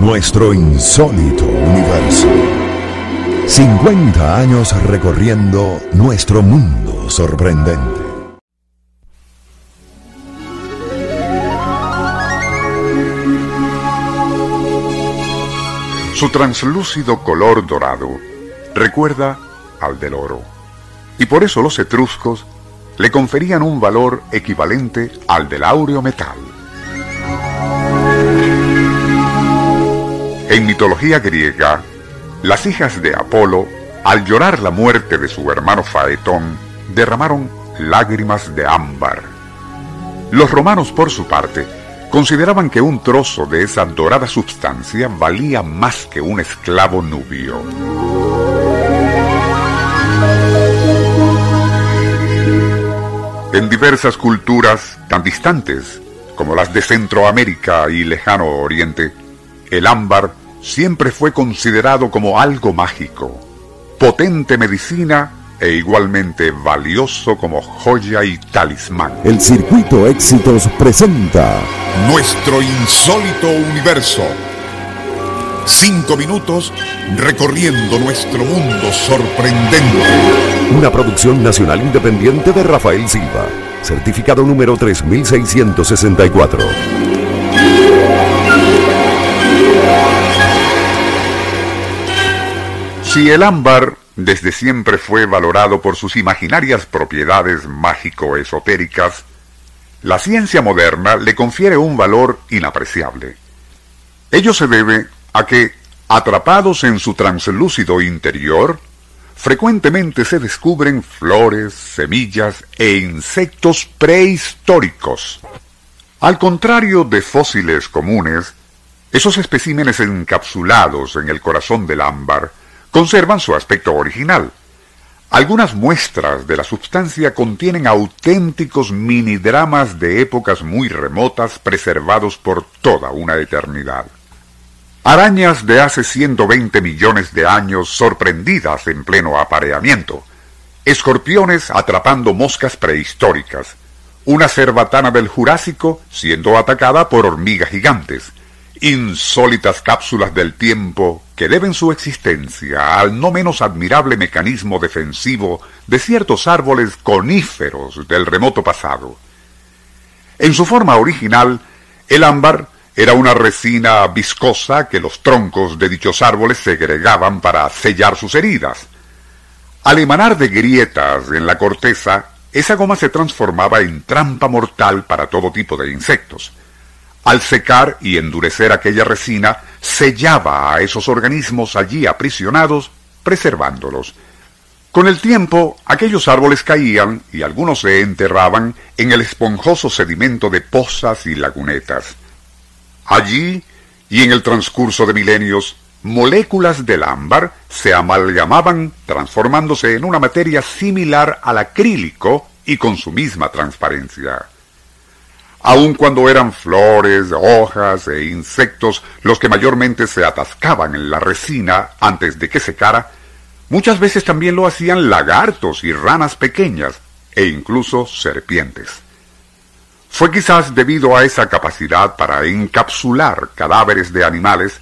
Nuestro insólito universo. 50 años recorriendo nuestro mundo sorprendente. Su translúcido color dorado recuerda al del oro, y por eso los etruscos le conferían un valor equivalente al del áureo metal. En mitología griega, las hijas de Apolo, al llorar la muerte de su hermano Faetón, derramaron lágrimas de ámbar. Los romanos, por su parte, consideraban que un trozo de esa dorada sustancia valía más que un esclavo nubio. En diversas culturas tan distantes como las de Centroamérica y Lejano Oriente, el ámbar siempre fue considerado como algo mágico, potente medicina e igualmente valioso como joya y talismán. El Circuito Éxitos presenta Nuestro insólito universo. Cinco minutos recorriendo nuestro mundo sorprendente. una producción nacional independiente de Rafael Silva, certificado número 3664. Si el ámbar desde siempre fue valorado por sus imaginarias propiedades mágico-esotéricas, la ciencia moderna le confiere un valor inapreciable. Ello se debe a que, atrapados en su translúcido interior, frecuentemente se descubren flores, semillas e insectos prehistóricos. Al contrario de fósiles comunes, esos especímenes encapsulados en el corazón del ámbar conservan su aspecto original. Algunas muestras de la sustancia contienen auténticos minidramas de épocas muy remotas preservados por toda una eternidad. Arañas de hace 120 millones de años sorprendidas en pleno apareamiento. Escorpiones atrapando moscas prehistóricas. Una cerbatana del Jurásico siendo atacada por hormigas gigantes. Insólitas cápsulas del tiempo que deben su existencia al no menos admirable mecanismo defensivo de ciertos árboles coníferos del remoto pasado. En su forma original, el ámbar era una resina viscosa que los troncos de dichos árboles segregaban para sellar sus heridas. Al emanar de grietas en la corteza, esa goma se transformaba en trampa mortal para todo tipo de insectos. Al secar y endurecer aquella resina, sellaba a esos organismos allí aprisionados, preservándolos. Con el tiempo, aquellos árboles caían y algunos se enterraban en el esponjoso sedimento de pozas y lagunetas. Allí, y en el transcurso de milenios, moléculas del ámbar se amalgamaban transformándose en una materia similar al acrílico y con su misma transparencia. Aun cuando eran flores, hojas e insectos los que mayormente se atascaban en la resina antes de que secara, muchas veces también lo hacían lagartos y ranas pequeñas e incluso serpientes. Fue quizás debido a esa capacidad para encapsular cadáveres de animales,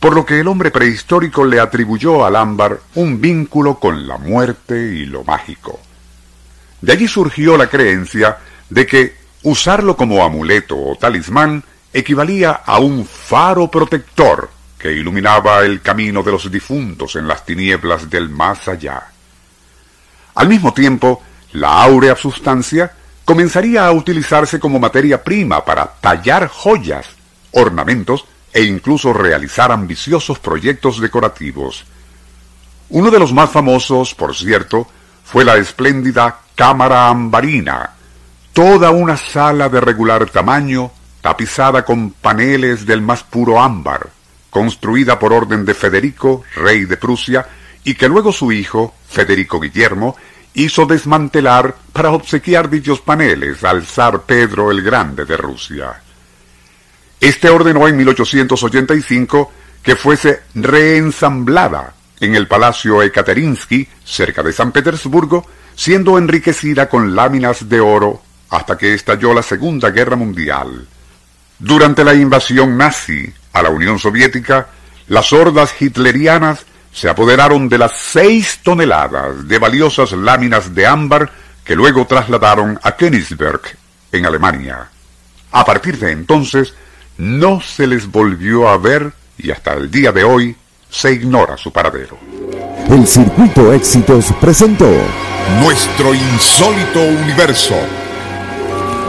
por lo que el hombre prehistórico le atribuyó al ámbar un vínculo con la muerte y lo mágico. De allí surgió la creencia de que usarlo como amuleto o talismán equivalía a un faro protector que iluminaba el camino de los difuntos en las tinieblas del más allá. Al mismo tiempo, la áurea sustancia comenzaría a utilizarse como materia prima para tallar joyas, ornamentos e incluso realizar ambiciosos proyectos decorativos. Uno de los más famosos, por cierto, fue la espléndida Cámara Ambarina, toda una sala de regular tamaño, tapizada con paneles del más puro ámbar, construida por orden de Federico, rey de Prusia, y que luego su hijo, Federico Guillermo, hizo desmantelar para obsequiar dichos paneles al zar Pedro el Grande de Rusia. Este ordenó en 1885 que fuese reensamblada en el Palacio Ekaterinsky, cerca de San Petersburgo, siendo enriquecida con láminas de oro hasta que estalló la Segunda Guerra Mundial. Durante la invasión nazi a la Unión Soviética, las hordas hitlerianas se apoderaron de las seis toneladas de valiosas láminas de ámbar que luego trasladaron a Königsberg, en Alemania. A partir de entonces, no se les volvió a ver y hasta el día de hoy se ignora su paradero. El Circuito Éxitos presentó Nuestro insólito universo.